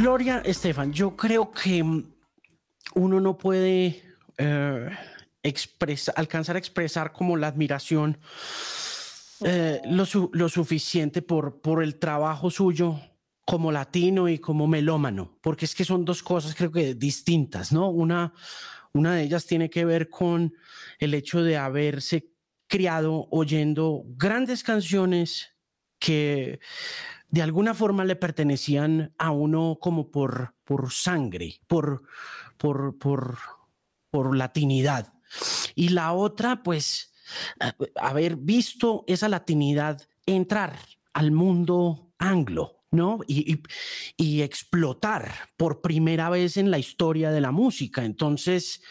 Gloria Estefan, yo creo que uno no puede eh, alcanzar a expresar como la admiración eh, lo, suficiente por, el trabajo suyo como latino y como melómano, porque es que son dos cosas creo que distintas, ¿no? Una de ellas tiene que ver con el hecho de haberse criado oyendo grandes canciones que de alguna forma le pertenecían a uno como por, por sangre, por, por, por, por latinidad. Y la otra, pues, haber visto esa latinidad entrar al mundo anglo, ¿no? Y, y, explotar por primera vez en la historia de la música. Entonces,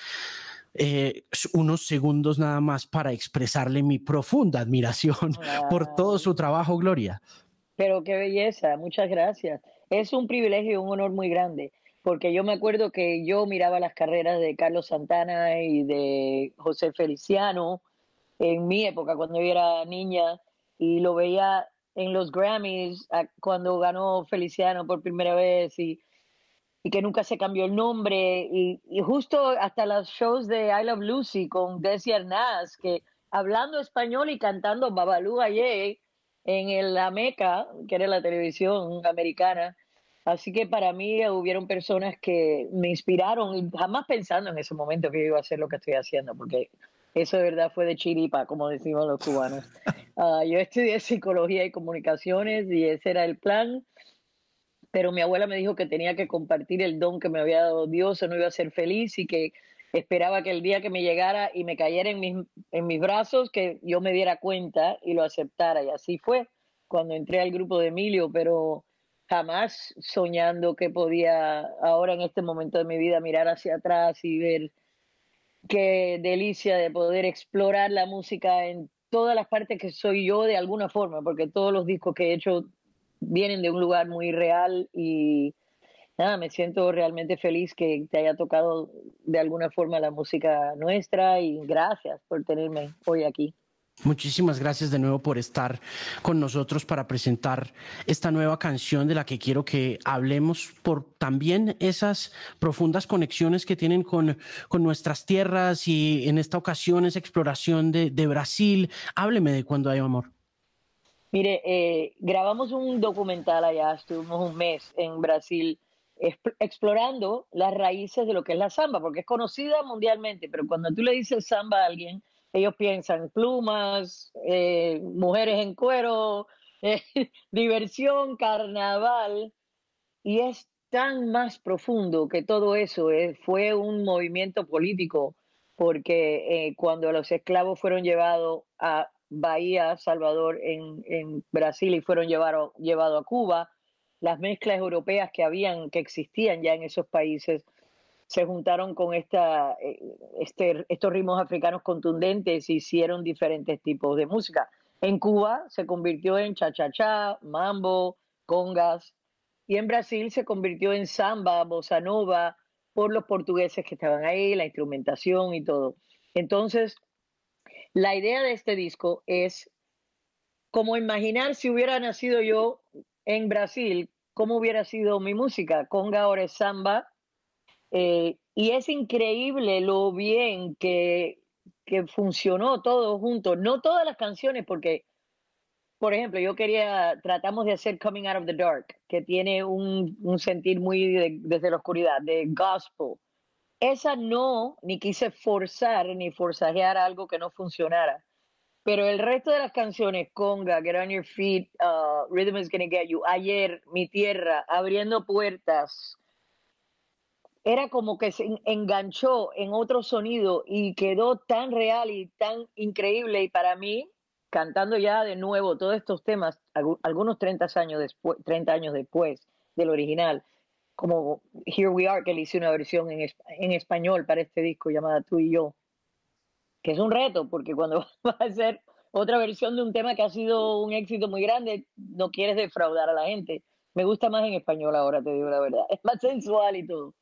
eh, unos segundos nada más para expresarle mi profunda admiración por todo su trabajo, Gloria. Pero qué belleza, muchas gracias. Es un privilegio y un honor muy grande, porque yo me acuerdo que yo miraba las carreras de Carlos Santana y de José Feliciano en mi época, cuando yo era niña, y lo veía en los Grammys cuando ganó Feliciano por primera vez y, y que nunca se cambió el nombre y, justo hasta los shows de I Love Lucy con Desi Arnaz que hablando español y cantando Babalú Aye en la Meca, que era la televisión americana. Así que para mí hubieron personas que me inspiraron y jamás pensando en ese momento que yo iba a hacer lo que estoy haciendo, porque eso de verdad fue de chiripa, como decimos los cubanos. Ah, yo estudié psicología y comunicaciones y ese era el plan, pero mi abuela me dijo que tenía que compartir el don que me había dado Dios, o no iba a ser feliz y que esperaba que el día que me llegara y me cayera en mis, en mis brazos, que yo me diera cuenta y lo aceptara. Y así fue cuando entré al grupo de Emilio, pero jamás soñando que podía ahora en este momento de mi vida mirar hacia atrás y ver qué delicia de poder explorar la música en todas las partes que soy yo de alguna forma, porque todos los discos que he hecho vienen de un lugar muy real y nada, me siento realmente feliz que te haya tocado de alguna forma la música nuestra y gracias por tenerme hoy aquí. Muchísimas gracias de nuevo por estar con nosotros para presentar esta nueva canción de la que quiero que hablemos por también esas profundas conexiones que tienen con, con nuestras tierras y en esta ocasión esa exploración de, de Brasil. Hábleme de cuando hay amor. Mire, eh, grabamos un documental allá, estuvimos un mes en Brasil explorando las raíces de lo que es la samba, porque es conocida mundialmente, pero cuando tú le dices samba a alguien, ellos piensan plumas, eh, mujeres en cuero, eh, diversión, carnaval, y es tan más profundo que todo eso. Eh, fue un movimiento político, porque cuando los esclavos fueron llevados a Bahía, Salvador, en, en Brasil, y fueron llevados llevado a Cuba, las mezclas europeas que habían, que existían ya en esos países, se juntaron con esta, eh, este, estos ritmos africanos contundentes y hicieron diferentes tipos de música. En Cuba se convirtió en cha-cha-cha, mambo, congas, y en Brasil se convirtió en samba, bossa nova, por los portugueses que estaban ahí, la instrumentación y todo. Entonces, la idea de este disco es como imaginar si hubiera nacido yo en Brasil, cómo hubiera sido mi música. Conga ahora es samba. Eh, y es increíble lo bien que, que funcionó todo junto. No todas las canciones, porque, por ejemplo, yo quería, tratamos de hacer Coming Out of the Dark, que tiene un, un sentir muy desde la oscuridad, de gospel. Esa no, ni quise forzar ni forzajear algo que no funcionara. Pero el resto de las canciones, Conga, Get On Your Feet, uh, Rhythm Is Gonna Get You, Ayer, Mi Tierra, Abriendo Puertas, era como que se enganchó en otro sonido y quedó tan real y tan increíble. Y para mí, cantando ya de nuevo todos estos temas, algunos 30 años después, 30 años después del original, como Here We Are, que le hice una versión en, en español para este disco llamada Tú y Yo, que es un reto, porque cuando vas a hacer otra versión de un tema que ha sido un éxito muy grande, no quieres defraudar a la gente. Me gusta más en español ahora, te digo la verdad. Es más sensual y todo.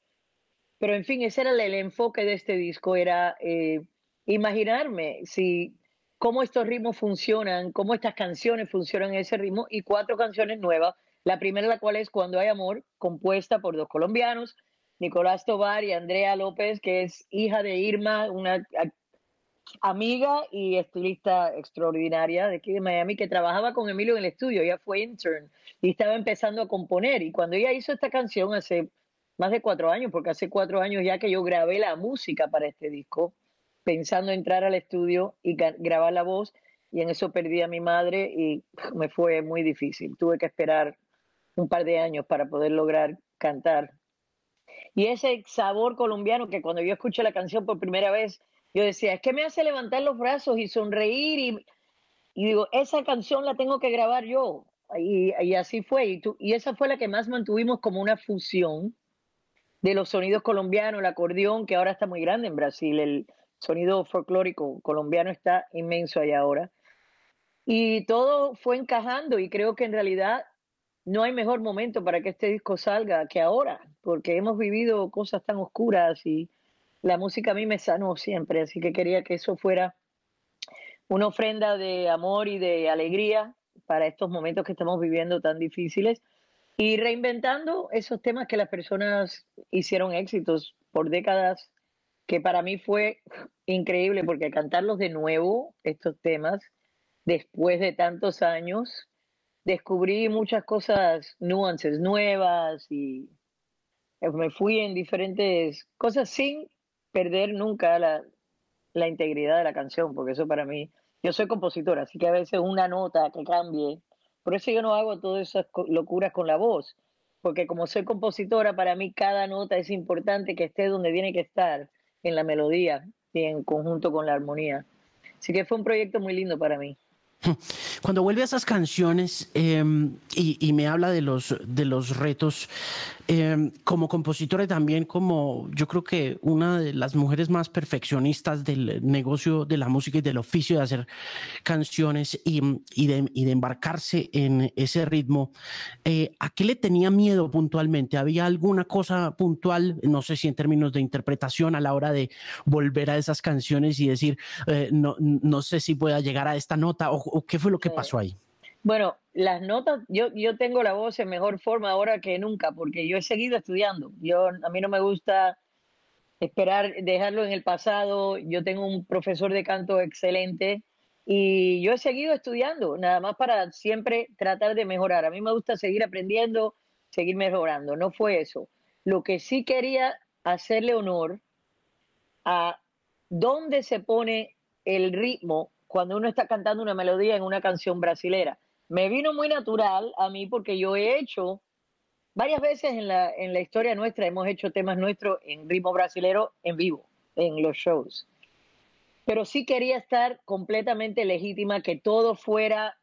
Pero en fin, ese era el, enfoque de este disco, era eh, imaginarme si cómo estos ritmos funcionan, cómo estas canciones funcionan en ese ritmo y cuatro canciones nuevas. La primera, la cual es Cuando hay amor, compuesta por dos colombianos, Nicolás Tobar y Andrea López, que es hija de Irma, una amiga y estilista extraordinaria de aquí de Miami, que trabajaba con Emilio en el estudio, ella fue intern y estaba empezando a componer. Y cuando ella hizo esta canción hace más de cuatro años, porque hace cuatro años ya que yo grabé la música para este disco, pensando entrar al estudio y grabar la voz, y en eso perdí a mi madre y me fue muy difícil. Tuve que esperar un par de años para poder lograr cantar. Y ese sabor colombiano que cuando yo escuché la canción por primera vez, yo decía, es que me hace levantar los brazos y sonreír y, digo, esa canción la tengo que grabar yo. Y, y así fue. Y, y esa fue la que más mantuvimos como una fusión de los sonidos colombianos, el acordeón, que ahora está muy grande en Brasil, el sonido folclórico colombiano está inmenso allá ahora. Y todo fue encajando y creo que en realidad no hay mejor momento para que este disco salga que ahora, porque hemos vivido cosas tan oscuras y la música a mí me sanó siempre, así que quería que eso fuera una ofrenda de amor y de alegría para estos momentos que estamos viviendo tan difíciles. Y reinventando esos temas que las personas hicieron éxitos por décadas, que para mí fue increíble porque cantarlos de nuevo, estos temas, después de tantos años, descubrí muchas cosas, nuances nuevas y me fui en diferentes cosas sin perder nunca la, la integridad de la canción, porque eso para mí, yo soy compositora, así que a veces una nota que cambie por eso yo no hago todas esas locuras con la voz, porque como soy compositora, para mí cada nota es importante que esté donde tiene que estar, en la melodía y en conjunto con la armonía. Así que fue un proyecto muy lindo para mí. Cuando vuelve a esas canciones em, y, me habla de los, de los retos, em, como compositora y también como yo creo que una de las mujeres más perfeccionistas del negocio de la música y del oficio de hacer canciones y, y, de, y de, embarcarse en ese ritmo, eh, ¿a qué le tenía miedo puntualmente? ¿Había alguna cosa puntual, no sé si en términos de interpretación a la hora de volver a esas canciones y decir, eh, no, no sé si pueda llegar a esta nota o o qué fue lo que pasó ahí? Bueno, las notas, yo, yo tengo la voz en mejor forma ahora que nunca, porque yo he seguido estudiando. Yo, a mí no me gusta esperar, dejarlo en el pasado. Yo tengo un profesor de canto excelente y yo he seguido estudiando, nada más para siempre tratar de mejorar. A mí me gusta seguir aprendiendo, seguir mejorando. No fue eso. Lo que sí quería hacerle honor a dónde se pone el ritmo cuando uno está cantando una melodía en una canción brasilera. Me vino muy natural a mí porque yo he hecho varias veces en la, en la historia nuestra, hemos hecho temas nuestros en ritmo brasilero en vivo, en los shows. Pero sí quería estar completamente legítima, que todo fuera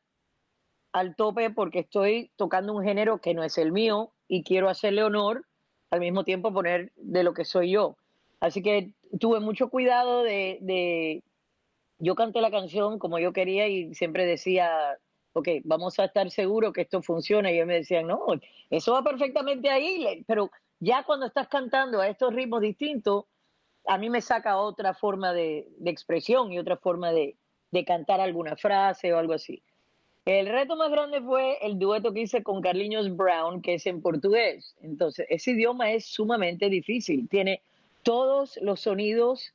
al tope porque estoy tocando un género que no es el mío y quiero hacerle honor, al mismo tiempo poner de lo que soy yo. Así que tuve mucho cuidado de yo canté la canción como yo quería y siempre decía, ok, vamos a estar seguros que esto funciona. Y ellos me decían, no, eso va perfectamente ahí, pero ya cuando estás cantando a estos ritmos distintos, a mí me saca otra forma de, expresión y otra forma de, de, cantar alguna frase o algo así. El reto más grande fue el dueto que hice con Carliños Brown, que es en portugués. Entonces, ese idioma es sumamente difícil. Tiene todos los sonidos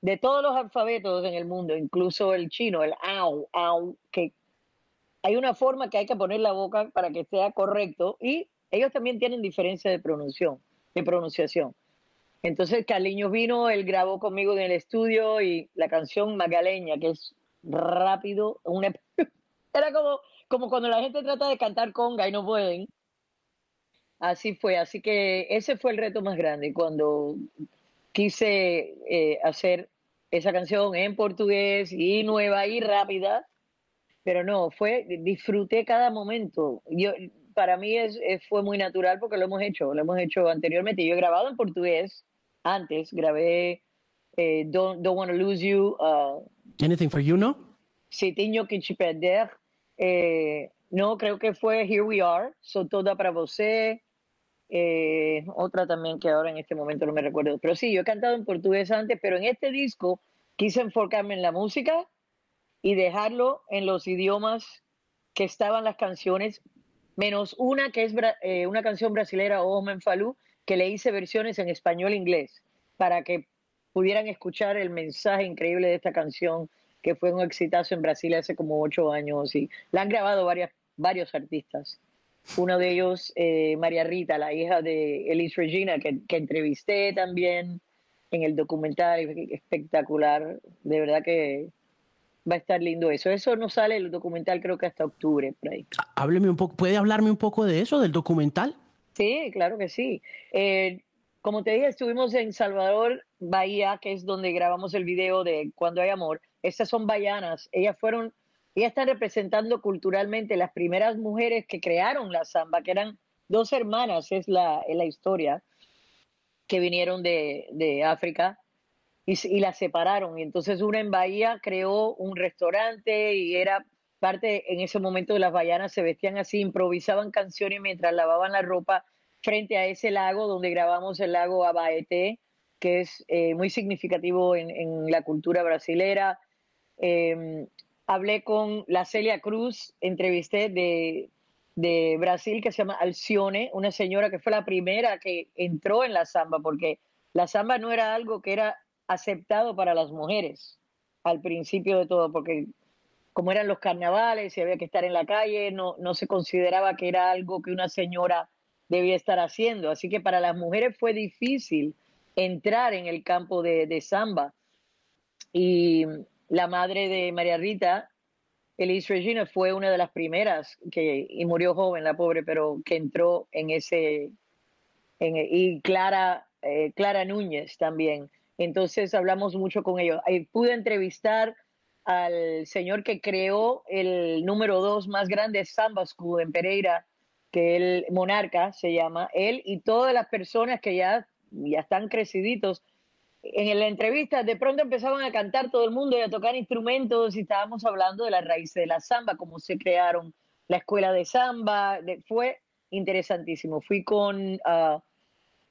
de todos los alfabetos en el mundo, incluso el chino, el au, au, que hay una forma que hay que poner la boca para que sea correcto y ellos también tienen diferencia de pronunciación, de pronunciación. Entonces Carliños vino, él grabó conmigo en el estudio y la canción Magaleña, que es rápido, una, era como, como cuando la gente trata de cantar conga y no pueden. Así fue, así que ese fue el reto más grande, cuando quise eh, hacer esa canción en portugués y nueva y rápida, pero no, fue, disfruté cada momento. Yo, para mí es, fue muy natural porque lo hemos hecho, lo hemos hecho anteriormente. Yo he grabado en portugués antes, grabé eh, Don't, Don't Wanna Lose You. Uh, Anything for You, ¿no? Sí, Tenho que perder. Eh, no, creo que fue Here We Are, So Toda para Você. Eh, otra también que ahora en este momento no me recuerdo. Pero sí, yo he cantado en portugués antes, pero en este disco quise enfocarme en la música y dejarlo en los idiomas que estaban las canciones menos una que es eh, una canción brasilera, Omen Falú, que le hice versiones en español e inglés, para que pudieran escuchar el mensaje increíble de esta canción, que fue un exitazo en Brasil hace como ocho años, y la han grabado varias, varios artistas. Uno de ellos, eh, María Rita, la hija de Elise Regina, que entrevisté también en el documental, espectacular, de verdad que va a estar lindo eso. Eso no sale el documental creo que hasta octubre, por ahí. Hábleme un poco, ¿puede hablarme un poco de eso, del documental? Sí, claro que sí. Eh, como te dije, estuvimos en Salvador, Bahía, que es donde grabamos el video de Cuando hay amor. Estas son bayanas. Ellas fueron, ellas están representando culturalmente las primeras mujeres que crearon la samba, que eran dos hermanas, es la, es la historia, que vinieron de, de África y, la separaron. Y entonces una en Bahía creó un restaurante y era parte, en ese momento de las bayanas se vestían así, improvisaban canciones mientras lavaban la ropa frente a ese lago donde grabamos el lago Abaete, que es eh, muy significativo en, la cultura brasilera. Em, hablé con la Celia Cruz, entrevisté de, de Brasil que se llama Alcione, una señora que fue la primera que entró en la samba, porque la samba no era algo que era aceptado para las mujeres al principio de todo, porque como eran los carnavales y había que estar en la calle, no, no se consideraba que era algo que una señora debía estar haciendo. Así que para las mujeres fue difícil entrar en el campo de, samba. Y la madre de María Rita, Elise Regina, fue una de las primeras que, y murió joven, la pobre, pero que entró en ese, en, y Clara, eh, Clara Núñez también entonces hablamos mucho con ellos. pude entrevistar al señor que creó el número dos más grande Samba School en Pereira, que el Monarca se llama, él y todas las personas que ya, ya están creciditos. En la entrevista de pronto empezaban a cantar todo el mundo y a tocar instrumentos y estábamos hablando de la raíz de la samba, cómo se crearon la escuela de samba, fue interesantísimo. Fui con ah,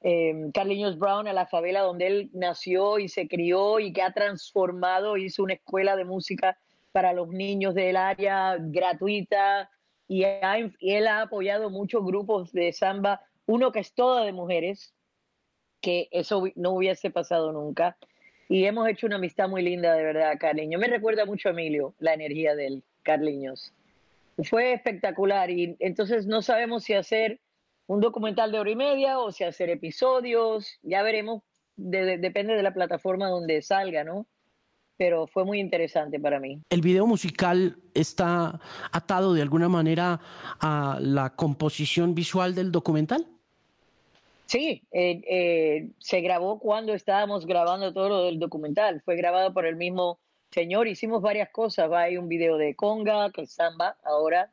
eh, Carliños Brown a la favela donde él nació y se crió y que ha transformado, hizo una escuela de música para los niños del área gratuita y, él ha apoyado muchos grupos de samba, uno que es toda de mujeres, que eso no hubiese pasado nunca. Y hemos hecho una amistad muy linda, de verdad, Carliños. Me recuerda mucho a Emilio, la energía del Carliños. Fue espectacular y entonces no sabemos si hacer un documental de hora y media o si hacer episodios, ya veremos, depende de la plataforma donde salga, ¿no? Pero fue muy interesante para mí. ¿El video musical está atado de alguna manera a la composición visual del documental? Sí, eh, eh, se grabó cuando estábamos grabando todo lo del documental. Fue grabado por el mismo señor. Hicimos varias cosas. Hay un video de conga, que samba ahora,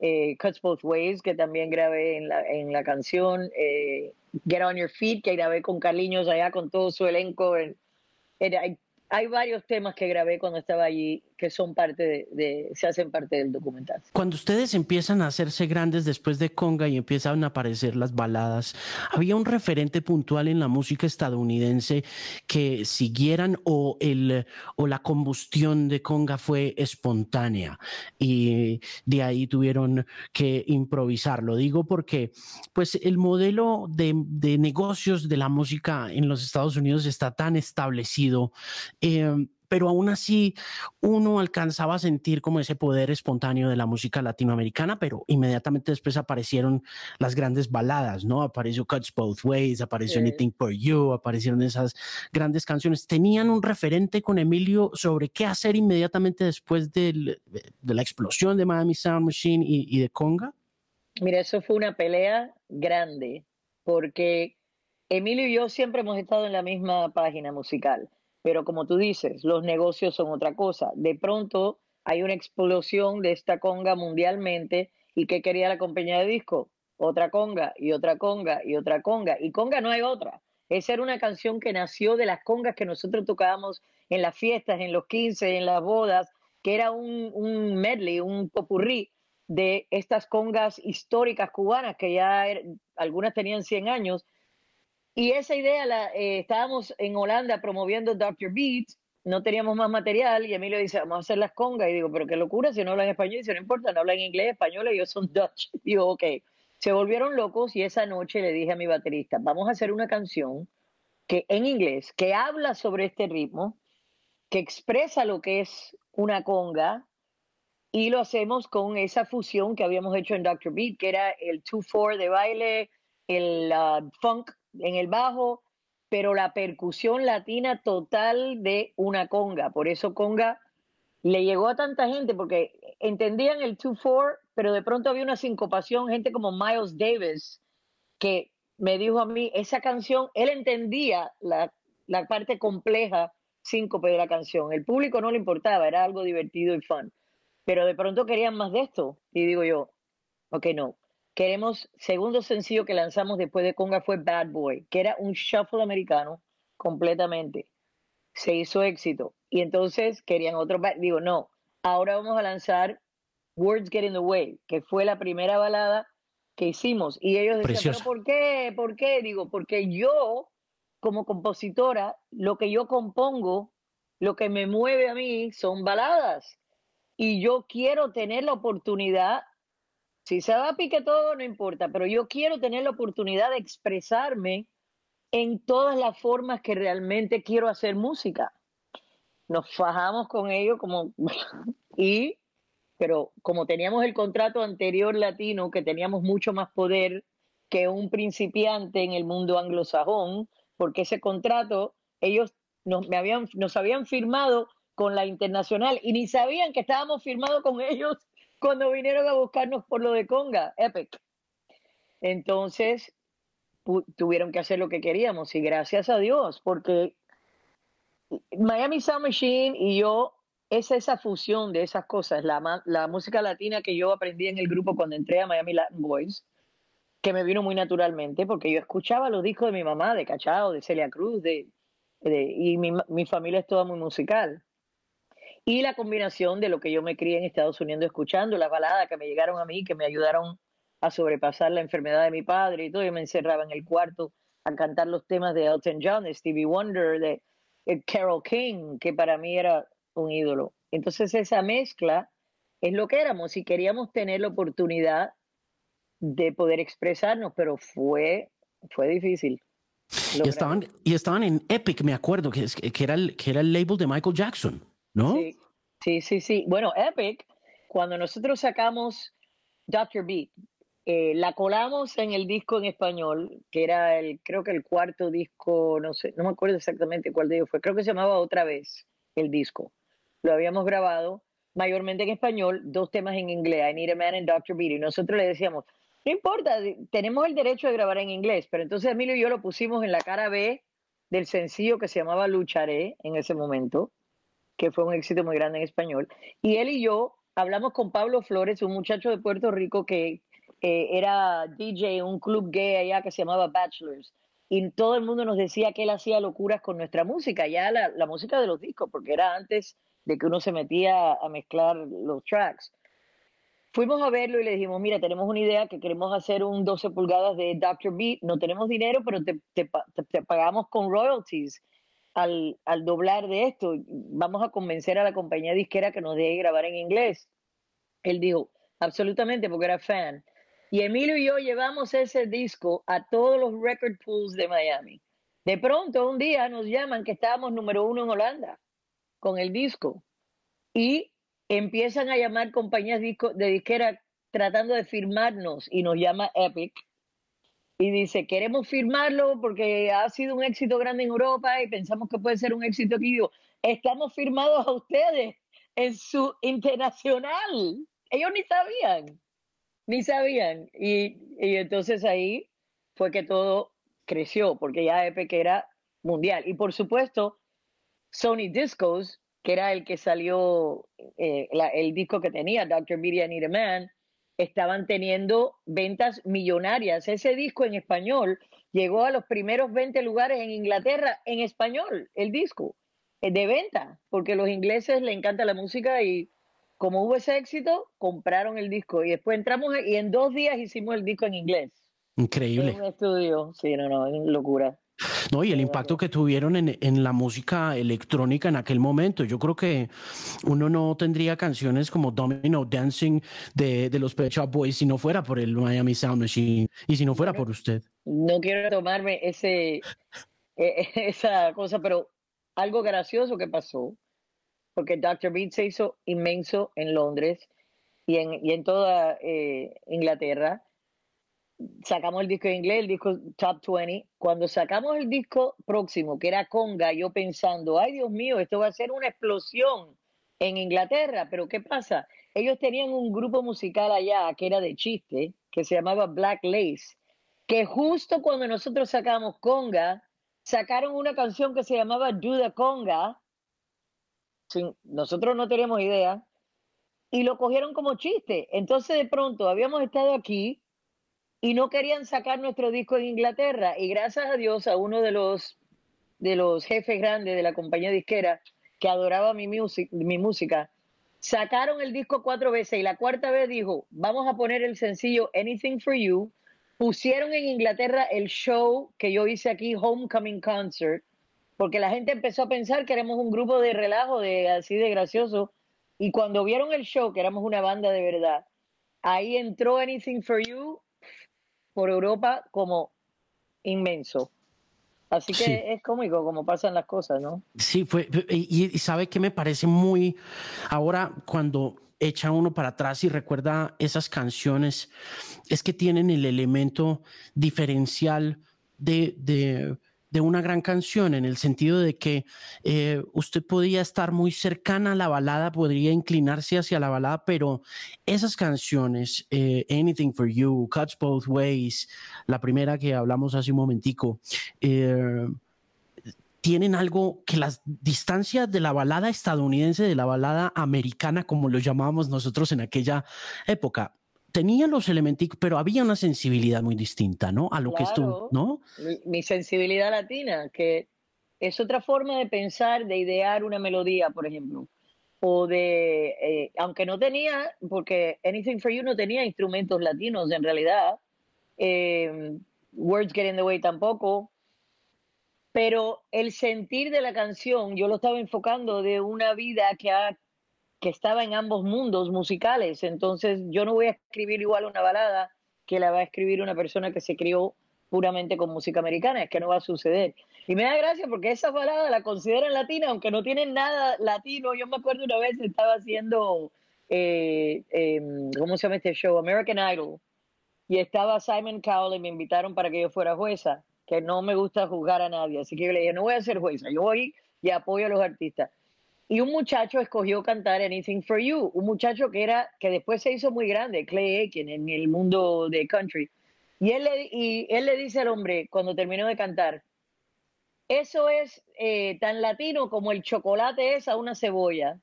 eh, Cuts Both Ways, que también grabé en la, en la canción, eh, Get On Your Feet, que grabé con Carliños allá con todo su elenco. hay, hay, varios temas que grabé cuando estaba allí que son parte de, se hacen parte del documental. Cuando ustedes empiezan a hacerse grandes después de Conga y empiezan a aparecer las baladas, ¿había un referente puntual en la música estadounidense que siguieran o, el, o la combustión de Conga fue espontánea y de ahí tuvieron que improvisar? Lo digo porque pues el modelo de, de negocios de la música en los Estados Unidos está tan establecido. Eh, pero aún así uno alcanzaba a sentir como ese poder espontáneo de la música latinoamericana, pero inmediatamente después aparecieron las grandes baladas, ¿no? Apareció Cuts Both Ways, apareció Anything for You, aparecieron esas grandes canciones. ¿Tenían un referente con Emilio sobre qué hacer inmediatamente después de la explosión de Miami Sound Machine y, y de Conga? Mira, eso fue una pelea grande, porque Emilio y yo siempre hemos estado en la misma página musical pero como tú dices, los negocios son otra cosa. De pronto hay una explosión de esta conga mundialmente y ¿qué quería la compañía de disco? Otra conga y otra conga y otra conga. Y conga no hay otra. Esa era una canción que nació de las congas que nosotros tocábamos en las fiestas, en los 15, en las bodas, que era un, un medley, un popurrí de estas congas históricas cubanas que ya er, algunas tenían 100 años y esa idea la eh, estábamos en Holanda promoviendo Dr. Beat no teníamos más material y Emilio dice, vamos a hacer las congas. Y digo, pero qué locura, si no hablan español. Y dice, no importa, no hablan inglés, español, ellos son Dutch. Y digo, ok. Se volvieron locos y esa noche le dije a mi baterista, vamos a hacer una canción que en inglés, que habla sobre este ritmo, que expresa lo que es una conga, y lo hacemos con esa fusión que habíamos hecho en Dr. Beat, que era el 2-4 de baile, el uh, funk en el bajo, pero la percusión latina total de una conga. Por eso conga le llegó a tanta gente, porque entendían el 2-4, pero de pronto había una sincopación, gente como Miles Davis, que me dijo a mí, esa canción, él entendía la, la parte compleja síncope de la canción. El público no le importaba, era algo divertido y fun. Pero de pronto querían más de esto. Y digo yo, ok, no, queremos, segundo sencillo que lanzamos después de Conga fue Bad Boy, que era un shuffle americano completamente. Se hizo éxito. Y entonces querían otro, digo, no, ahora vamos a lanzar Words Get in the Way, que fue la primera balada que hicimos. Y ellos decían, ¿pero por qué? ¿Por qué? Digo, porque yo, como compositora, lo que yo compongo, lo que me mueve a mí son baladas. Y yo quiero tener la oportunidad si se va a pique todo, no importa, pero yo quiero tener la oportunidad de expresarme en todas las formas que realmente quiero hacer música. Nos fajamos con ello como y pero como teníamos el contrato anterior latino que teníamos mucho más poder que un principiante en el mundo anglosajón, porque ese contrato ellos nos, me habían, nos habían firmado con la internacional y ni sabían que estábamos firmados con ellos cuando vinieron a buscarnos por lo de Conga, Epic. Entonces, tuvieron que hacer lo que queríamos y gracias a Dios, porque Miami Sound Machine y yo, es esa fusión de esas cosas, la, la música latina que yo aprendí en el grupo cuando entré a Miami Latin Boys, que me vino muy naturalmente, porque yo escuchaba los discos de mi mamá, de Cachao, de Celia Cruz, de, y mi, mi familia es toda muy musical y la combinación de lo que yo me crié en Estados Unidos escuchando, las baladas que me llegaron a mí, que me ayudaron a sobrepasar la enfermedad de mi padre y todo, yo me encerraba en el cuarto a cantar los temas de Elton John, de Stevie Wonder, de, Carol King, que para mí era un ídolo. Entonces esa mezcla es lo que éramos y queríamos tener la oportunidad de poder expresarnos, pero fue, fue difícil. Y estaban, y estaban en Epic, me acuerdo, que, que, era el, que era el label de Michael Jackson. ¿No? Sí, sí, sí, Bueno, Epic, cuando nosotros sacamos Dr. Beat, eh, la colamos en el disco en español, que era el, creo que el cuarto disco, no sé, no me acuerdo exactamente cuál de ellos fue, creo que se llamaba Otra vez el disco. Lo habíamos grabado mayormente en español, dos temas en inglés, I Need a Man and Dr. Beat, y nosotros le decíamos, no importa, tenemos el derecho de grabar en inglés, pero entonces Emilio y yo lo pusimos en la cara B del sencillo que se llamaba Lucharé en ese momento, que fue un éxito muy grande en español. Y él y yo hablamos con Pablo Flores, un muchacho de Puerto Rico que era DJ en un club gay allá que se llamaba Bachelors. Y todo el mundo nos decía que él hacía locuras con nuestra música, ya la, música de los discos, porque era antes de que uno se metía a mezclar los tracks. Fuimos a verlo y le dijimos, mira, tenemos una idea que queremos hacer un 12 pulgadas de Dr. Beat, no tenemos dinero, pero te, te pagamos con royalties al, doblar de esto, vamos a convencer a la compañía disquera que nos deje grabar en inglés. Él dijo, absolutamente, porque era fan. Y Emilio y yo llevamos ese disco a todos los record pools de Miami. De pronto, un día nos llaman que estábamos número uno en Holanda con el disco. Y empiezan a llamar compañías de disquera tratando de firmarnos y nos llama Epic y dice, queremos firmarlo porque ha sido un éxito grande en Europa y pensamos que puede ser un éxito aquí. Digo, estamos firmados a ustedes en su internacional. Ellos ni sabían, ni sabían. Y, y entonces ahí fue que todo creció, porque ya Epic era mundial. Y por supuesto, Sony Discos, que era el que salió, eh, el disco que tenía, Dr. Media Need a Man, estaban teniendo ventas millonarias. Ese disco en español llegó a los primeros 20 lugares en Inglaterra en español, el disco eh, de venta, porque a los ingleses les encanta la música y como hubo ese éxito, compraron el disco y después entramos y en dos días hicimos el disco en inglés. Increíble. En un estudio, sí, no, no, es locura. No, y el impacto que tuvieron en, en, la música electrónica en aquel momento. Yo creo que uno no tendría canciones como Domino Dancing de, de los Pet Shop Boys si no fuera por el Miami Sound Machine y si no fuera por usted. No quiero tomarme ese, e, esa cosa, pero algo gracioso que pasó, porque Dr. Beat se hizo inmenso en Londres y en, y en toda eh, Inglaterra sacamos el disco en inglés, el disco Top 20. Cuando sacamos el disco próximo, que era Conga, yo pensando, ay Dios mío, esto va a ser una explosión en Inglaterra. Pero ¿qué pasa? Ellos tenían un grupo musical allá que era de chiste, que se llamaba Black Lace, que justo cuando nosotros sacamos Conga, sacaron una canción que se llamaba Do the Conga. Nosotros no tenemos idea. Y lo cogieron como chiste. Entonces de pronto habíamos estado aquí y no querían sacar nuestro disco en Inglaterra. Y gracias a Dios a uno de los de los jefes grandes de la compañía disquera que adoraba mi, mi música, sacaron el disco cuatro veces y la cuarta vez dijo, vamos a poner el sencillo Anything for You, pusieron en Inglaterra el show que yo hice aquí, Homecoming Concert, porque la gente empezó a pensar que éramos un grupo de relajo, de así de gracioso, y cuando vieron el show, que éramos una banda de verdad, ahí entró Anything for You por Europa como inmenso. Así que es cómico como pasan las cosas, ¿no? Sí, fue, y, sabe que me parece muy, ahora cuando echa uno para atrás y recuerda esas canciones, es que tienen el elemento diferencial de, de de una gran canción en el sentido de que eh, usted podía estar muy cercana a la balada, podría inclinarse hacia la balada, pero esas canciones, eh, Anything for You, Cuts Both Ways, la primera que hablamos hace un momentico, eh, tienen algo que las distancias de la balada estadounidense, de la balada americana, como lo llamábamos nosotros en aquella época, tenía los elementos, pero había una sensibilidad muy distinta, ¿no? A lo que es tú, ¿no? Mi, sensibilidad latina, que es otra forma de pensar, de idear una melodía, por ejemplo. O de, eh, aunque no tenía, porque Anything for You no tenía instrumentos latinos en realidad. Eh, Words Get in the Way tampoco. Pero el sentir de la canción, yo lo estaba enfocando de una vida que ha que estaba en ambos mundos musicales. Entonces, yo no voy a escribir igual una balada que la va a escribir una persona que se crió puramente con música americana. Es que no va a suceder. Y me da gracia porque esa balada la consideran latina, aunque no tienen nada latino. Yo me acuerdo una vez estaba haciendo, eh, em, ¿cómo se llama este show? American Idol. Y estaba Simon Cowell y me invitaron para que yo fuera jueza, que no me gusta juzgar a nadie. Así que yo le dije, no voy a ser jueza, yo voy y apoyo a los artistas y un muchacho escogió cantar Anything for You, un muchacho que era que después se hizo muy grande, Clay Aiken, en el mundo de country. Y él le, y él le dice al hombre cuando terminó de cantar, eso es eh, tan latino como el chocolate es a una cebolla.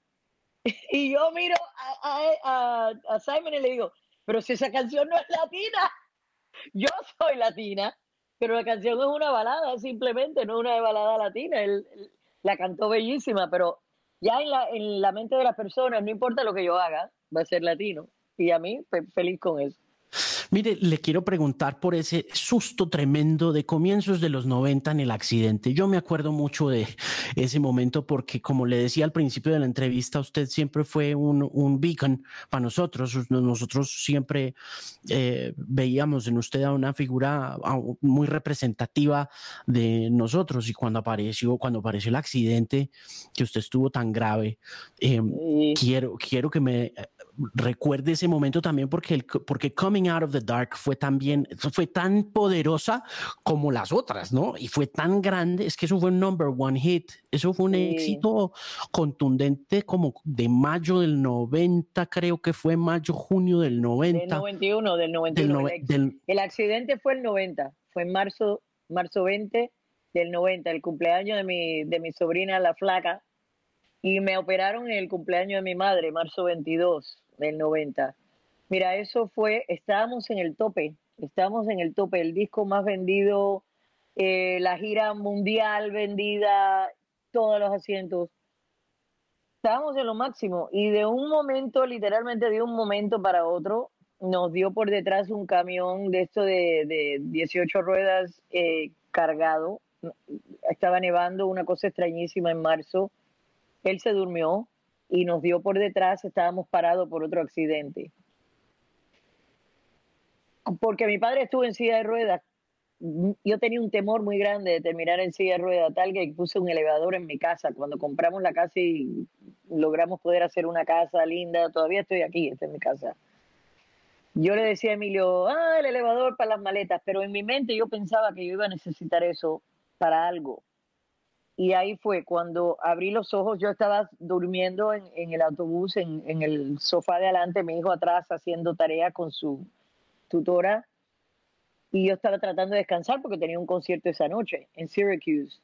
Y yo miro a, a, Simon y le digo, pero si esa canción no es latina, yo soy latina, pero la canción es una balada simplemente, no una balada latina. él la cantó bellísima, pero ya en la, en la mente de las personas, no importa lo que yo haga, va a ser latino. Y a mí, feliz con eso. Mire, le quiero preguntar por ese susto tremendo de comienzos de los 90 en el accidente. Yo me acuerdo mucho de ese momento porque, como le decía al principio de la entrevista, usted siempre fue un, un beacon para nosotros. Nosotros siempre eh, veíamos en usted a una figura muy representativa de nosotros y cuando apareció, cuando apareció el accidente que usted estuvo tan grave, em, quiero, quiero que me recuerde ese momento también porque, el, porque Coming Out of the Dark fue también, fue tan poderosa como las otras, ¿no? Y fue tan grande, es que eso fue un number one hit, eso fue un éxito contundente como de mayo del 90, creo que fue mayo, junio del 90. Del 91, del 91. el, accidente fue el 90, fue en marzo, marzo 20 del 90, el cumpleaños de mi, de mi sobrina La Flaca, y me operaron en el cumpleaños de mi madre, marzo 22 del 90. Mira, eso fue, estábamos en el tope, estábamos en el tope, el disco más vendido, eh, la gira mundial vendida, todos los asientos. Estábamos en lo máximo y de un momento, literalmente de un momento para otro, nos dio por detrás un camión de esto de, de 18 ruedas eh, cargado, estaba nevando, una cosa extrañísima en marzo. Él se durmió y nos dio por detrás, estábamos parados por otro accidente. Porque mi padre estuvo en silla de ruedas, yo tenía un temor muy grande de terminar en silla de ruedas, tal que puse un elevador en mi casa. Cuando compramos la casa y logramos poder hacer una casa linda, todavía estoy aquí, esta es mi casa. Yo le decía a Emilio, ah, el elevador para las maletas, pero en mi mente yo pensaba que yo iba a necesitar eso para algo. Y ahí fue cuando abrí los ojos, yo estaba durmiendo en, el autobús, en, en, el sofá de adelante, mi hijo atrás haciendo tarea con su tutora. Y yo estaba tratando de descansar porque tenía un concierto esa noche en Syracuse.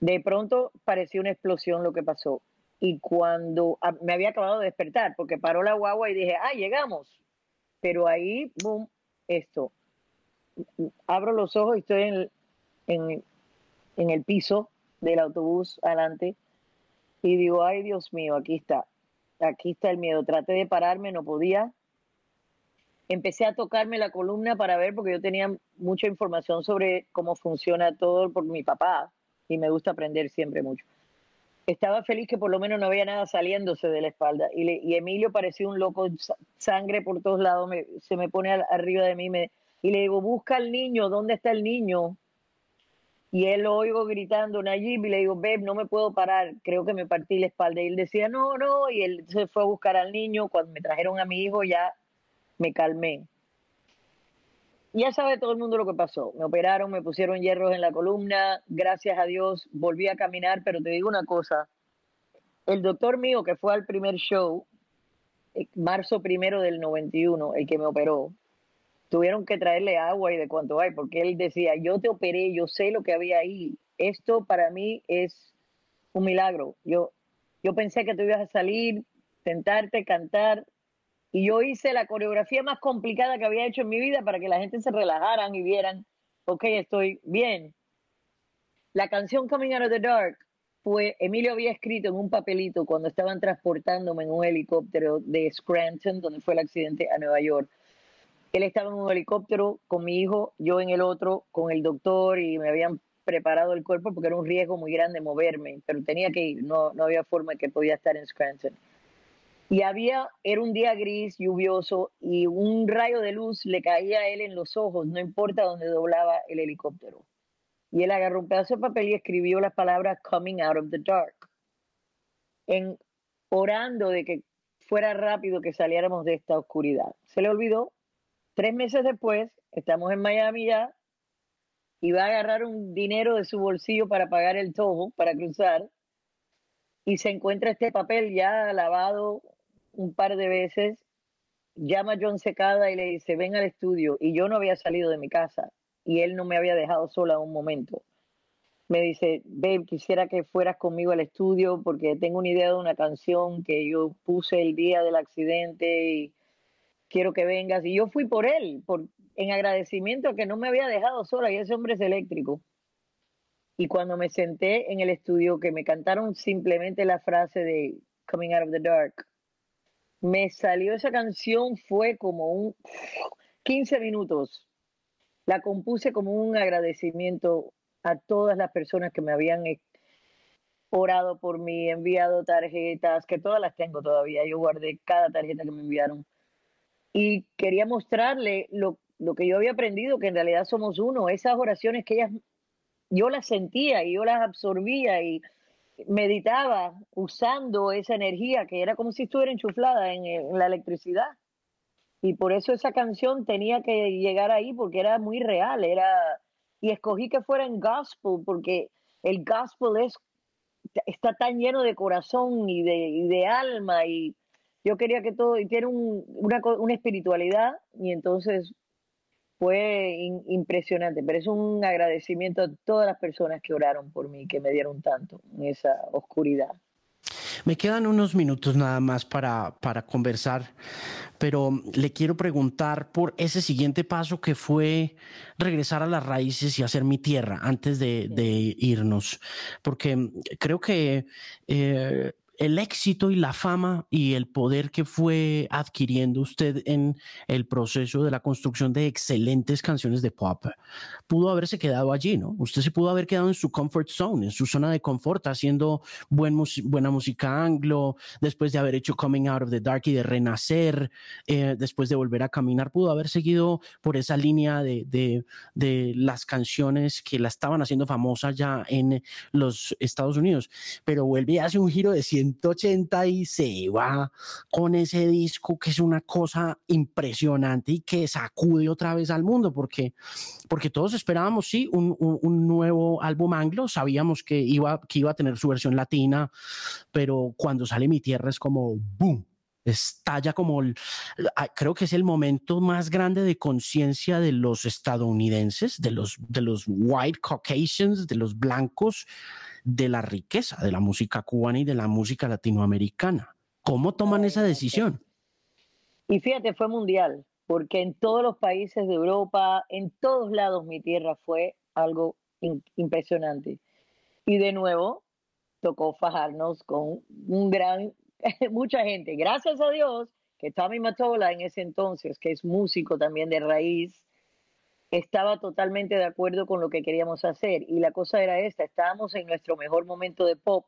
De pronto pareció una explosión lo que pasó. Y cuando me había acabado de despertar, porque paró la guagua y dije, ah, llegamos. Pero ahí, boom, esto. Abro los ojos y estoy en, en, en el piso del autobús adelante y digo, ay Dios mío, aquí está, aquí está el miedo. Traté de pararme, no podía. Empecé a tocarme la columna para ver, porque yo tenía mucha información sobre cómo funciona todo por mi papá y me gusta aprender siempre mucho. Estaba feliz que por lo menos no había nada saliéndose de la espalda y, Emilio parecía un loco, sangre por todos lados, se me pone arriba de mí y le digo, busca al niño, ¿dónde está el niño? Y él lo oigo gritando, Nayib, y le digo, Beb, no me puedo parar, creo que me partí la espalda. Y él decía, no, no, y él se fue a buscar al niño. Cuando me trajeron a mi hijo ya me calmé. Ya sabe todo el mundo lo que pasó. Me operaron, me pusieron hierros en la columna, gracias a Dios volví a caminar, pero te digo una cosa, el doctor mío que fue al primer show, eh, marzo primero del 91, el que me operó, tuvieron que traerle agua y de cuánto hay, porque él decía, yo te operé, yo sé lo que había ahí. Esto para mí es un milagro. Yo, yo pensé que tú ibas a salir, sentarte, cantar, y yo hice la coreografía más complicada que había hecho en mi vida para que la gente se relajaran y vieran, ok, estoy bien. La canción Coming Out of the Dark fue, Emilio había escrito en un papelito cuando estaban transportándome en un helicóptero de Scranton, donde fue el accidente, a Nueva York él estaba en un helicóptero con mi hijo, yo en el otro con el doctor y me habían preparado el cuerpo porque era un riesgo muy grande moverme, pero tenía que ir, no, no había forma que podía estar en Scranton. Y había, era un día gris, lluvioso, y un rayo de luz le caía a él en los ojos, no importa dónde doblaba el helicóptero. Y él agarró un pedazo de papel y escribió las palabras coming out of the dark, en, orando de que fuera rápido que saliéramos de esta oscuridad. Se le olvidó Tres meses después, estamos en Miami ya, y va a agarrar un dinero de su bolsillo para pagar el tojo, para cruzar, y se encuentra este papel ya lavado un par de veces, llama a John Secada y le dice, ven al estudio, y yo no había salido de mi casa, y él no me había dejado sola un momento. Me dice, babe, quisiera que fueras conmigo al estudio porque tengo una idea de una canción que yo puse el día del accidente y quiero que vengas. Y yo fui por él, por, en agradecimiento que no me había dejado sola y ese hombre es eléctrico. Y cuando me senté en el estudio, que me cantaron simplemente la frase de Coming Out of the Dark, me salió esa canción, fue como un 15 minutos. La compuse como un agradecimiento a todas las personas que me habían orado por mí, enviado tarjetas, que todas las tengo todavía. Yo guardé cada tarjeta que me enviaron y quería mostrarle lo, lo, que yo había aprendido, que en realidad somos uno, esas oraciones que ellas, yo las sentía y yo las absorbía y meditaba usando esa energía que era como si estuviera enchuflada en, en la electricidad. Y por eso esa canción tenía que llegar ahí porque era muy real, era y escogí que fuera en gospel porque el gospel es está tan lleno de corazón y de, y de alma y yo quería que todo, y tiene una, una espiritualidad, y entonces fue impresionante, pero es un agradecimiento a todas las personas que oraron por mí, que me dieron tanto en esa oscuridad. Me quedan unos minutos nada más para, para conversar, pero le quiero preguntar por ese siguiente paso que fue regresar a las raíces y hacer mi tierra antes de, irnos, porque creo que eh, el éxito y la fama y el poder que fue adquiriendo usted en el proceso de la construcción de excelentes canciones de pop, pudo haberse quedado allí, ¿no? Usted se pudo haber quedado en su comfort zone, en su zona de confort, haciendo buen buena música anglo, después de haber hecho Coming Out of the Dark y de renacer, eh, después de volver a caminar, pudo haber seguido por esa línea de, de, de las canciones que la estaban haciendo famosa ya en los Estados Unidos, pero vuelve y hace un giro de 100 180 y se va con ese disco que es una cosa impresionante y que sacude otra vez al mundo, porque, porque todos esperábamos, sí, un, un, nuevo álbum anglo, sabíamos que iba, que iba a tener su versión latina, pero cuando sale Mi Tierra es como ¡boom! estalla como, ah, creo que es el momento más grande de conciencia de los estadounidenses, de los, de los white Caucasians, de los blancos, de la riqueza de la música cubana y de la música latinoamericana. ¿Cómo toman esa decisión? Y fíjate, fue mundial, porque en todos los países de Europa, en todos lados mi tierra fue algo impresionante. Y de nuevo, tocó fajarnos con un gran, mucha gente. Gracias a Dios que Tommy Matola en ese entonces, que es músico también de raíz, estaba totalmente de acuerdo con lo que queríamos hacer. Y la cosa era esta, estábamos en nuestro mejor momento de pop.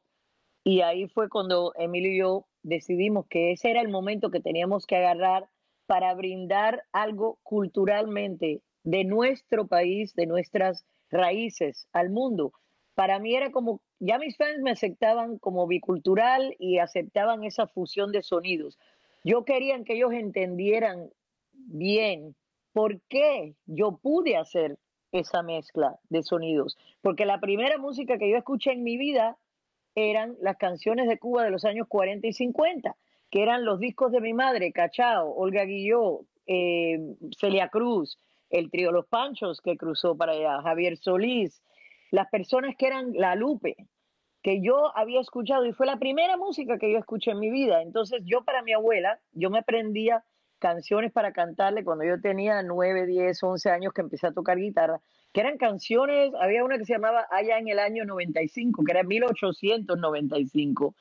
Y ahí fue cuando Emilio y yo decidimos que ese era el momento que teníamos que agarrar para brindar algo culturalmente de nuestro país, de nuestras raíces al mundo. Para mí era como, ya mis fans me aceptaban como bicultural y aceptaban esa fusión de sonidos. Yo quería que ellos entendieran bien ¿Por qué yo pude hacer esa mezcla de sonidos? Porque la primera música que yo escuché en mi vida eran las canciones de Cuba de los años 40 y 50, que eran los discos de mi madre, Cachao, Olga Guilló, eh, Celia Cruz, el trío Los Panchos que cruzó para allá, Javier Solís, las personas que eran La Lupe, que yo había escuchado y fue la primera música que yo escuché en mi vida. Entonces yo para mi abuela, yo me prendía canciones para cantarle cuando yo tenía 9, 10, 11 años que empecé a tocar guitarra, que eran canciones, había una que se llamaba Allá en el año 95, que era 1895.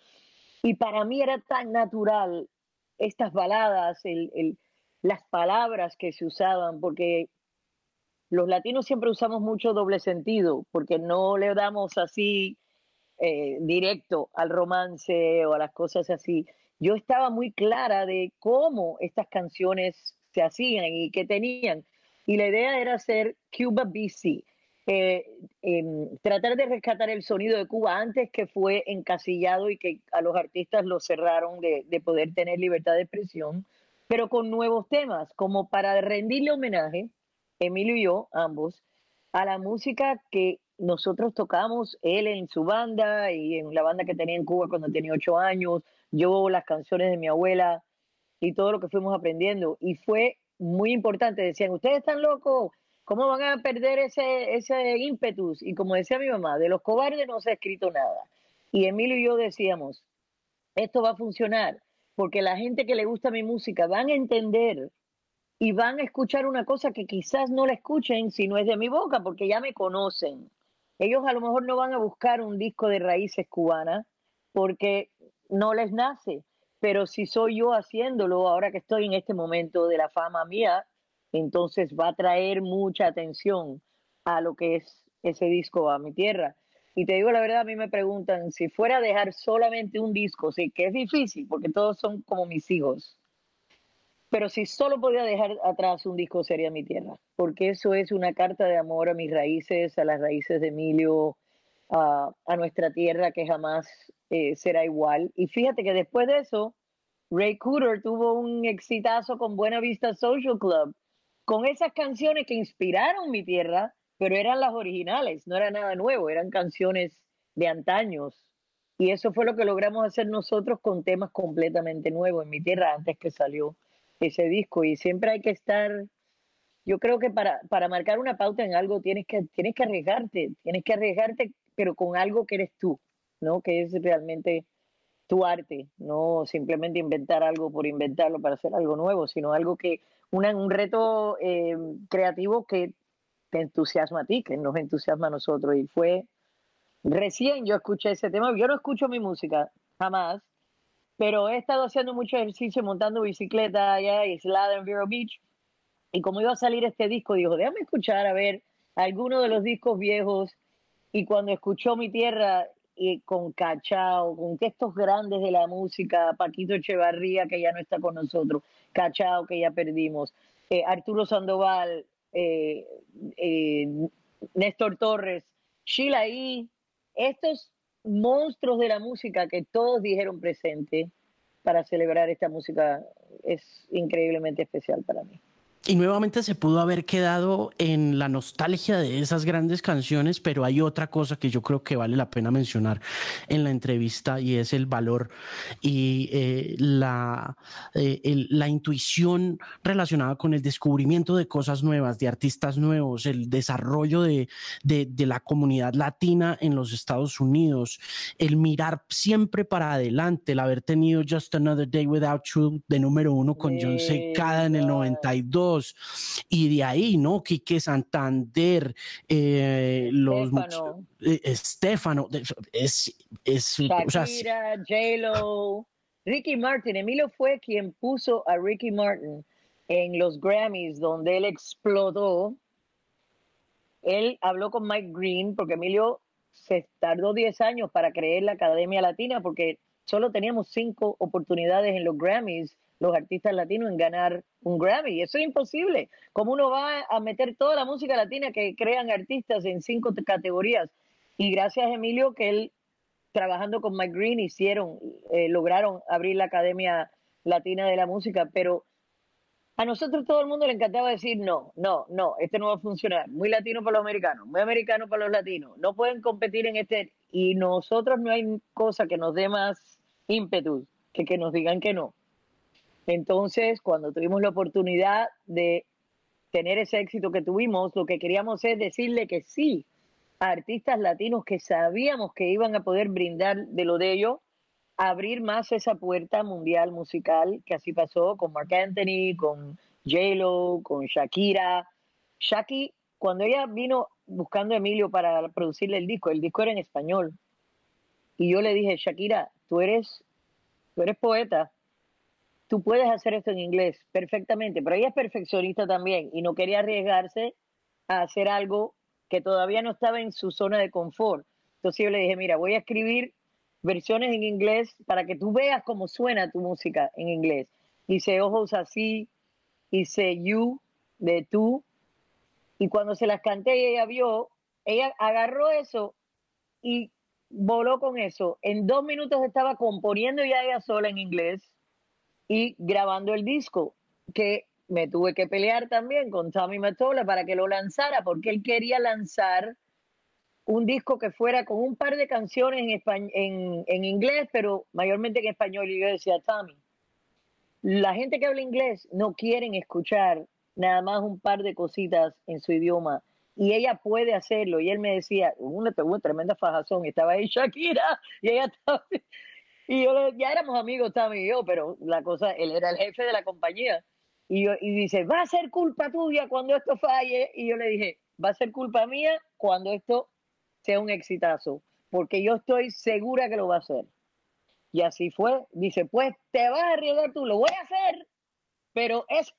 Y para mí era tan natural estas baladas, el, las palabras que se usaban, porque los latinos siempre usamos mucho doble sentido, porque no le damos así eh, directo al romance o a las cosas así yo estaba muy clara de cómo estas canciones se hacían y qué tenían. Y la idea era hacer Cuba BC, eh, em, tratar de rescatar el sonido de Cuba antes que fue encasillado y que a los artistas lo cerraron de, de poder tener libertad de expresión, pero con nuevos temas, como para rendirle homenaje, Emilio y yo, ambos, a la música que nosotros tocamos, él en su banda y en la banda que tenía en Cuba cuando tenía ocho años, yo las canciones de mi abuela y todo lo que fuimos aprendiendo. Y fue muy importante. Decían, ustedes están locos, ¿cómo van a perder ese, ese ímpetus? Y como decía mi mamá, de los cobardes no se ha escrito nada. Y Emilio y yo decíamos, esto va a funcionar, porque la gente que le gusta mi música van a entender y van a escuchar una cosa que quizás no la escuchen si no es de mi boca, porque ya me conocen. Ellos a lo mejor no van a buscar un disco de raíces cubanas, porque no les nace, pero si soy yo haciéndolo ahora que estoy en este momento de la fama mía, entonces va a traer mucha atención a lo que es ese disco a mi tierra. Y te digo la verdad, a mí me preguntan si fuera a dejar solamente un disco, sí, que es difícil porque todos son como mis hijos. Pero si solo podía dejar atrás un disco sería mi tierra, porque eso es una carta de amor a mis raíces, a las raíces de Emilio, a, nuestra tierra que jamás eh, será igual. Y fíjate que después de eso, Ray Cooder tuvo un exitazo con Buena Vista Social Club, con esas canciones que inspiraron mi tierra, pero eran las originales, no era nada nuevo, eran canciones de antaños. Y eso fue lo que logramos hacer nosotros con temas completamente nuevos en mi tierra antes que salió ese disco. Y siempre hay que estar yo creo que para, para marcar una pauta en algo tienes que, tienes que arriesgarte, tienes que arriesgarte, pero con algo que eres tú, ¿no? Que es realmente tu arte, no simplemente inventar algo por inventarlo para hacer algo nuevo, sino algo que, un reto eh, creativo que te entusiasma a ti, que nos entusiasma a nosotros. Y fue recién yo escuché ese tema, yo no escucho mi música, jamás, pero he estado haciendo mucho ejercicio montando bicicleta allá en Islada en Vero Beach. Y como iba a salir este disco, dijo, déjame escuchar a ver alguno de los discos viejos. Y cuando escuchó Mi Tierra y con Cachao, con textos grandes de la música, Paquito Echevarría, que ya no está con nosotros, Cachao, que ya perdimos, eh, Arturo Sandoval, eh, eh, Néstor Torres, Sheila E., estos monstruos de la música que todos dijeron presente para celebrar esta música es increíblemente especial para mí. Y nuevamente se pudo haber quedado en la nostalgia de esas grandes canciones, pero hay otra cosa que yo creo que vale la pena mencionar en la entrevista y es el valor y eh, la, eh, la intuición relacionada con el descubrimiento de cosas nuevas, de artistas nuevos, el desarrollo de, de, de la comunidad latina en los Estados Unidos, el mirar siempre para adelante, el haber tenido Just Another Day Without You de número uno con John Secada en el 92 y de ahí, ¿no? Quique Santander, eh, los Estefano, eh, es, es Shakira, J-Lo, Ricky Martin. Emilio fue quien puso a Ricky Martin en los Grammys, donde él explotó. Él habló con Mike Green, porque Emilio se tardó 10 años para creer la Academia Latina, porque solo teníamos cinco oportunidades en los Grammys los artistas latinos en ganar un Grammy. Eso es imposible. ¿Cómo uno va a meter toda la música latina que crean artistas en cinco categorías? Y gracias a Emilio que él, trabajando con Mike Green, hicieron, eh, lograron abrir la Academia Latina de la Música, pero a nosotros todo el mundo le encantaba decir no, no, no, este no va a funcionar. Muy latino para los americanos, muy americano para los latinos. No pueden competir en este. Y nosotros no hay cosa que nos dé más ímpetu que que nos digan que no. Entonces, cuando tuvimos la oportunidad de tener ese éxito que tuvimos, lo que queríamos es decirle que sí a artistas latinos que sabíamos que iban a poder brindar de lo de ellos, abrir más esa puerta mundial musical, que así pasó con Mark Anthony, con J-Lo, con Shakira. Shaki, cuando ella vino buscando a Emilio para producirle el disco, el disco era en español. Y yo le dije, Shakira, tú eres, tú eres poeta, tú puedes hacer esto en inglés perfectamente, pero ella es perfeccionista también y no quería arriesgarse a hacer algo que todavía no estaba en su zona de confort. Entonces yo le dije, mira, voy a escribir versiones en inglés para que tú veas cómo suena tu música en inglés. Hice ojos así, hice you de tú, y cuando se las canté y ella vio, ella agarró eso y voló con eso. En dos minutos estaba componiendo ya ella sola en inglés y grabando el disco, que me tuve que pelear también con Tommy Matola para que lo lanzara, porque él quería lanzar un disco que fuera con un par de canciones en, en, en inglés, pero mayormente en español. Y yo decía, Tommy, la gente que habla inglés no quieren escuchar nada más un par de cositas en su idioma. Y ella puede hacerlo. Y él me decía, una, una tremenda fajazón. Estaba ahí Shakira y ella estaba, y yo ya éramos amigos Tommy y yo, pero la cosa, él era el jefe de la compañía. Y, yo, y dice, va a ser culpa tuya cuando esto falle. Y yo le dije, va a ser culpa mía cuando esto sea un exitazo, porque yo estoy segura que lo va a hacer. Y así fue. Dice, pues te vas a arriesgar tú, lo voy a hacer, pero eso,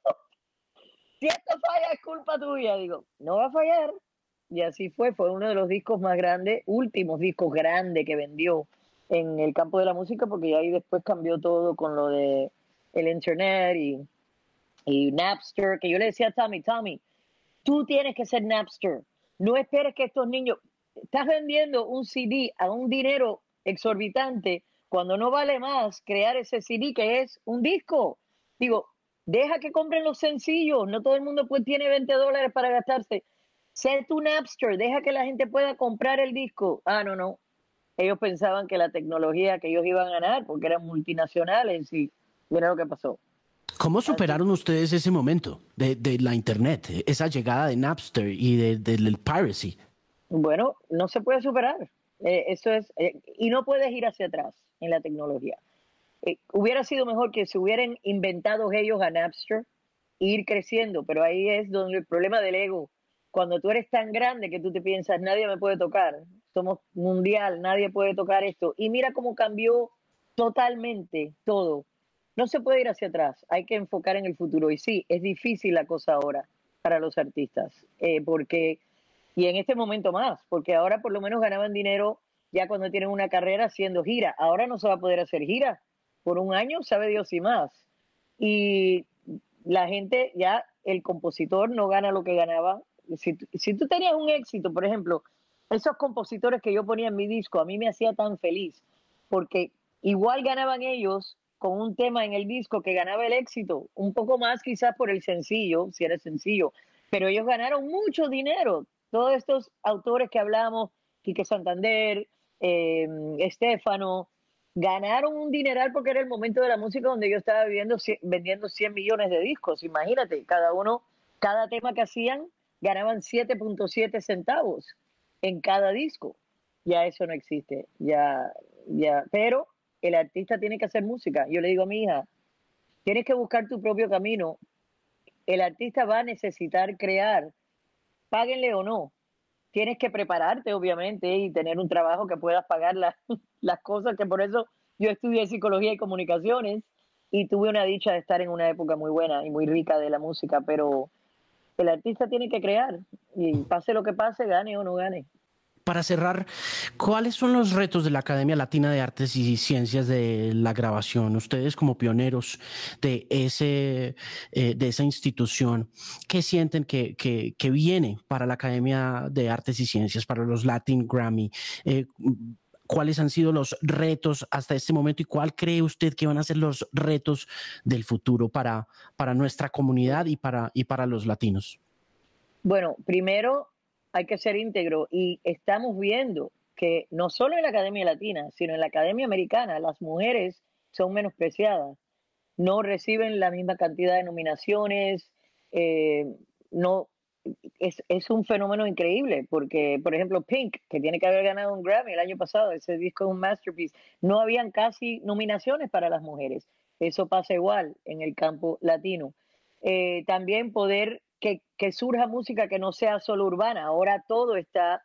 si esto falla es culpa tuya. Digo, no va a fallar. Y así fue, fue uno de los discos más grandes, últimos discos grandes que vendió en el campo de la música porque ahí después cambió todo con lo de el internet y, y Napster, que yo le decía a Tommy, Tommy, tú tienes que ser Napster, no esperes que estos niños, estás vendiendo un CD a un dinero exorbitante cuando no vale más crear ese CD que es un disco. Digo, deja que compren los sencillos, no todo el mundo pues tiene 20 dólares para gastarse. Sé tu Napster, deja que la gente pueda comprar el disco. Ah, no, no, ellos pensaban que la tecnología que ellos iban a ganar, porque eran multinacionales, y mira lo que pasó. ¿Cómo superaron ustedes ese momento de, de, la Internet, esa llegada de Napster y del de, piracy? Bueno, no se puede superar. Eh, eso es, eh, y no puedes ir hacia atrás en la tecnología. Eh, hubiera sido mejor que se hubieran inventado ellos a Napster e ir creciendo, pero ahí es donde el problema del ego. Cuando tú eres tan grande que tú te piensas, nadie me puede tocar, somos mundial, nadie puede tocar esto. Y mira cómo cambió totalmente todo. No se puede ir hacia atrás, hay que enfocar en el futuro. Y sí, es difícil la cosa ahora para los artistas, eh, porque, y en este momento más, porque ahora por lo menos ganaban dinero ya cuando tienen una carrera haciendo gira. Ahora no se va a poder hacer gira. Por un año, sabe Dios y más. Y la gente, ya el compositor no gana lo que ganaba. Si, si tú tenías un éxito, por ejemplo, esos compositores que yo ponía en mi disco, a mí me hacía tan feliz, porque igual ganaban ellos con un tema en el disco que ganaba el éxito, un poco más quizás por el sencillo, si era sencillo, pero ellos ganaron mucho dinero. Todos estos autores que hablamos, Quique Santander, eh, Estefano, ganaron un dineral porque era el momento de la música donde yo estaba viviendo, vendiendo 100 millones de discos. Imagínate, cada uno, cada tema que hacían, ganaban 7.7 centavos en cada disco. Ya eso no existe, ya, ya, pero el artista tiene que hacer música. Yo le digo a mi hija, tienes que buscar tu propio camino. El artista va a necesitar crear, páguenle o no. Tienes que prepararte, obviamente, y tener un trabajo que puedas pagar las cosas, que por eso yo estudié psicología y comunicaciones y tuve una dicha de estar en una época muy buena y muy rica de la música, pero el artista tiene que crear y pase lo que pase, gane o no gane para cerrar, ¿cuáles son los retos de la Academia Latina de Artes y Ciencias de la Grabación? Ustedes como pioneros de, ese, eh, de esa institución, ¿qué sienten que, que, viene para la Academia de Artes y Ciencias, para los Latin Grammy? Eh, ¿Cuáles han sido los retos hasta este momento y cuál cree usted que van a ser los retos del futuro para, para nuestra comunidad y para, y para los latinos? Bueno, primero hay que ser íntegro y estamos viendo que no solo en la Academia Latina, sino en la Academia Americana, las mujeres son menospreciadas, no reciben la misma cantidad de nominaciones, eh, no es, es, un fenómeno increíble, porque, por ejemplo, Pink, que tiene que haber ganado un Grammy el año pasado, ese disco es un masterpiece, no habían casi nominaciones para las mujeres. Eso pasa igual en el campo latino. Eh, también poder que, surja música que no sea solo urbana. Ahora todo está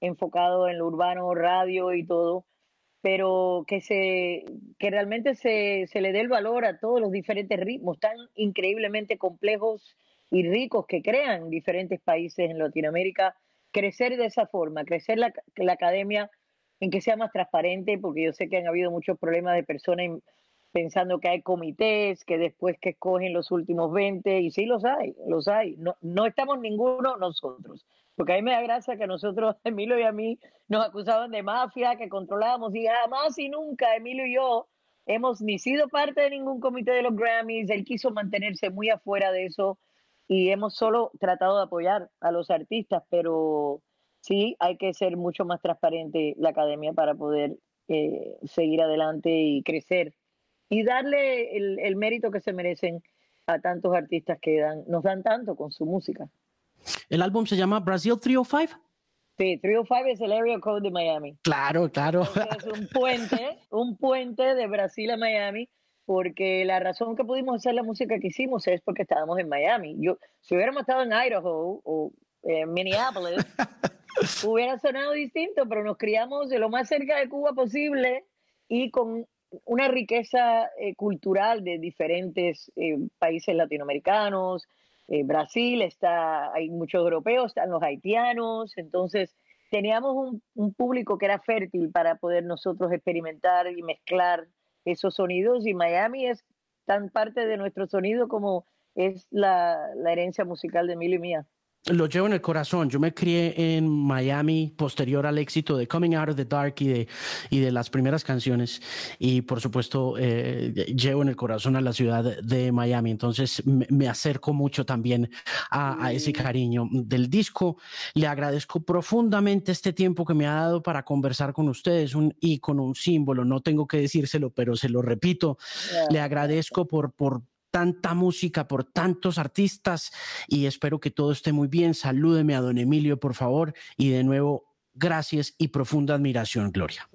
enfocado en lo urbano, radio y todo, pero que, se, que realmente se, se le dé el valor a todos los diferentes ritmos tan increíblemente complejos y ricos que crean diferentes países en Latinoamérica, crecer de esa forma, crecer la, la academia en que sea más transparente, porque yo sé que han habido muchos problemas de personas pensando que hay comités, que después que escogen los últimos 20, y sí los hay, los hay. No, no estamos ninguno nosotros, porque a mí me da gracia que nosotros, Emilio y a mí, nos acusaban de mafia, que controlábamos, y jamás y nunca Emilio y yo hemos ni sido parte de ningún comité de los Grammys, él quiso mantenerse muy afuera de eso, y hemos solo tratado de apoyar a los artistas, pero sí hay que ser mucho más transparente la academia para poder eh, seguir adelante y crecer y darle el, mérito que se merecen a tantos artistas que dan, nos dan tanto con su música. ¿El álbum se llama Brasil 305? Sí, 305 es el area code de Miami. Claro, claro. es un puente, un puente de Brasil a Miami, porque la razón que pudimos hacer la música que hicimos es porque estábamos en Miami. Yo, si hubiéramos estado en Idaho o en Minneapolis, hubiera sonado distinto, pero nos criamos de lo más cerca de Cuba posible y con una riqueza eh, cultural de diferentes eh, países latinoamericanos. Eh, Brasil está, hay muchos europeos, están los haitianos, entonces teníamos un, un, público que era fértil para poder nosotros experimentar y mezclar esos sonidos y Miami es tan parte de nuestro sonido como es la, la herencia musical de Emilio y mía lo llevo en el corazón. Yo me crié en Miami posterior al éxito de Coming Out of the Dark y de, y de las primeras canciones. Y por supuesto, eh, llevo en el corazón a la ciudad de Miami. Entonces me, acerco mucho también a, ese cariño del disco. Le agradezco profundamente este tiempo que me ha dado para conversar con ustedes. Un ícono, un símbolo. No tengo que decírselo, pero se lo repito. Le agradezco por, por tanta música, por tantos artistas y espero que todo esté muy bien. Salúdeme a don Emilio, por favor, y de nuevo, gracias y profunda admiración, Gloria.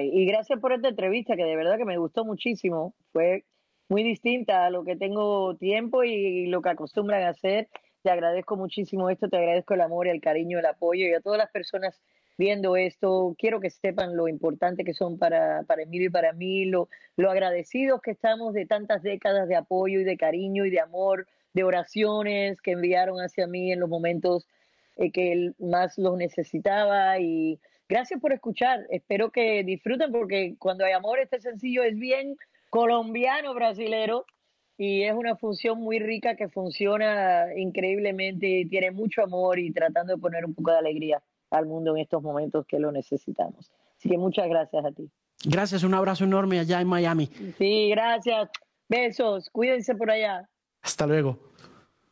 y gracias por esta entrevista que de verdad que me gustó muchísimo. Fue muy distinta a lo que tengo tiempo y lo que acostumbran a hacer. Te agradezco muchísimo esto, te agradezco el amor, el cariño, el apoyo y a todas las personas viendo esto. Quiero que sepan lo importante que son para, para Emilio y para mí, lo, lo agradecidos que estamos de tantas décadas de apoyo y de cariño y de amor, de oraciones que enviaron hacia mí en los momentos eh, que él más los necesitaba y gracias por escuchar. Espero que disfruten porque cuando hay amor este sencillo es bien colombiano brasilero y es una función muy rica que funciona increíblemente, tiene mucho amor y tratando de poner un poco de alegría al mundo en estos momentos que lo necesitamos. Así que muchas gracias a ti. Gracias, un abrazo enorme allá en Miami. Sí, gracias. Besos, cuídense por allá. Hasta luego.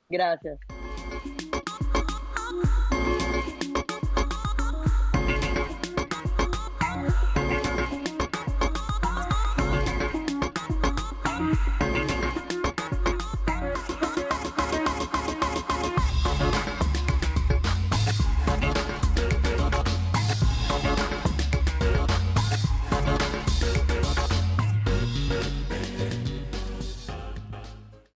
Gracias.